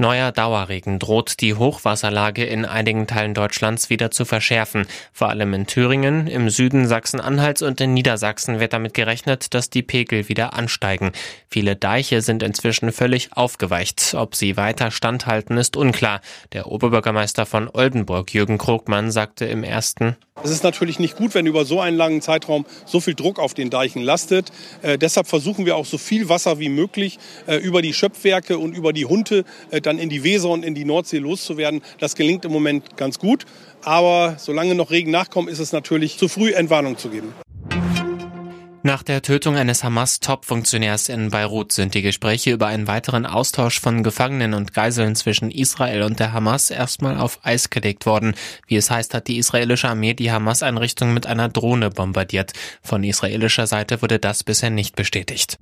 Neuer Dauerregen droht die Hochwasserlage in einigen Teilen Deutschlands wieder zu verschärfen. Vor allem in Thüringen, im Süden Sachsen-Anhalts und in Niedersachsen wird damit gerechnet, dass die Pegel wieder ansteigen. Viele Deiche sind inzwischen völlig aufgeweicht. Ob sie weiter standhalten, ist unklar. Der Oberbürgermeister von Oldenburg, Jürgen Krogmann, sagte im ersten es ist natürlich nicht gut, wenn über so einen langen Zeitraum so viel Druck auf den Deichen lastet. Äh, deshalb versuchen wir auch so viel Wasser wie möglich äh, über die Schöpfwerke und über die Hunte äh, dann in die Weser und in die Nordsee loszuwerden. Das gelingt im Moment ganz gut. Aber solange noch Regen nachkommt, ist es natürlich zu früh, Entwarnung zu geben. Nach der Tötung eines Hamas-Top-Funktionärs in Beirut sind die Gespräche über einen weiteren Austausch von Gefangenen und Geiseln zwischen Israel und der Hamas erstmal auf Eis gelegt worden. Wie es heißt, hat die israelische Armee die Hamas-Einrichtung mit einer Drohne bombardiert. Von israelischer Seite wurde das bisher nicht bestätigt.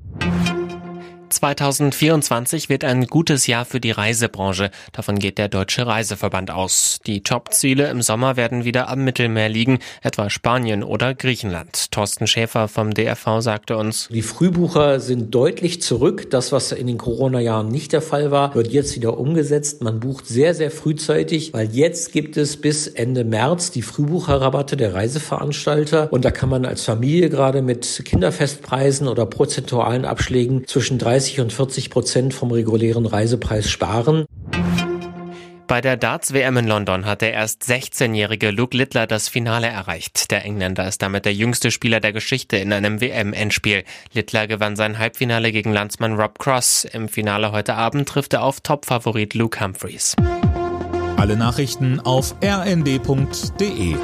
2024 wird ein gutes Jahr für die Reisebranche. Davon geht der Deutsche Reiseverband aus. Die Top-Ziele im Sommer werden wieder am Mittelmeer liegen, etwa Spanien oder Griechenland. Thorsten Schäfer vom DRV sagte uns, Die Frühbucher sind deutlich zurück. Das, was in den Corona-Jahren nicht der Fall war, wird jetzt wieder umgesetzt. Man bucht sehr, sehr frühzeitig, weil jetzt gibt es bis Ende März die Frühbucherrabatte der Reiseveranstalter. Und da kann man als Familie gerade mit Kinderfestpreisen oder prozentualen Abschlägen zwischen 30 30 und 40 Prozent vom regulären Reisepreis sparen. Bei der Darts-WM in London hat der erst 16-jährige Luke Littler das Finale erreicht. Der Engländer ist damit der jüngste Spieler der Geschichte in einem WM-Endspiel. Littler gewann sein Halbfinale gegen Landsmann Rob Cross. Im Finale heute Abend trifft er auf Topfavorit Luke Humphreys. Alle Nachrichten auf rnd.de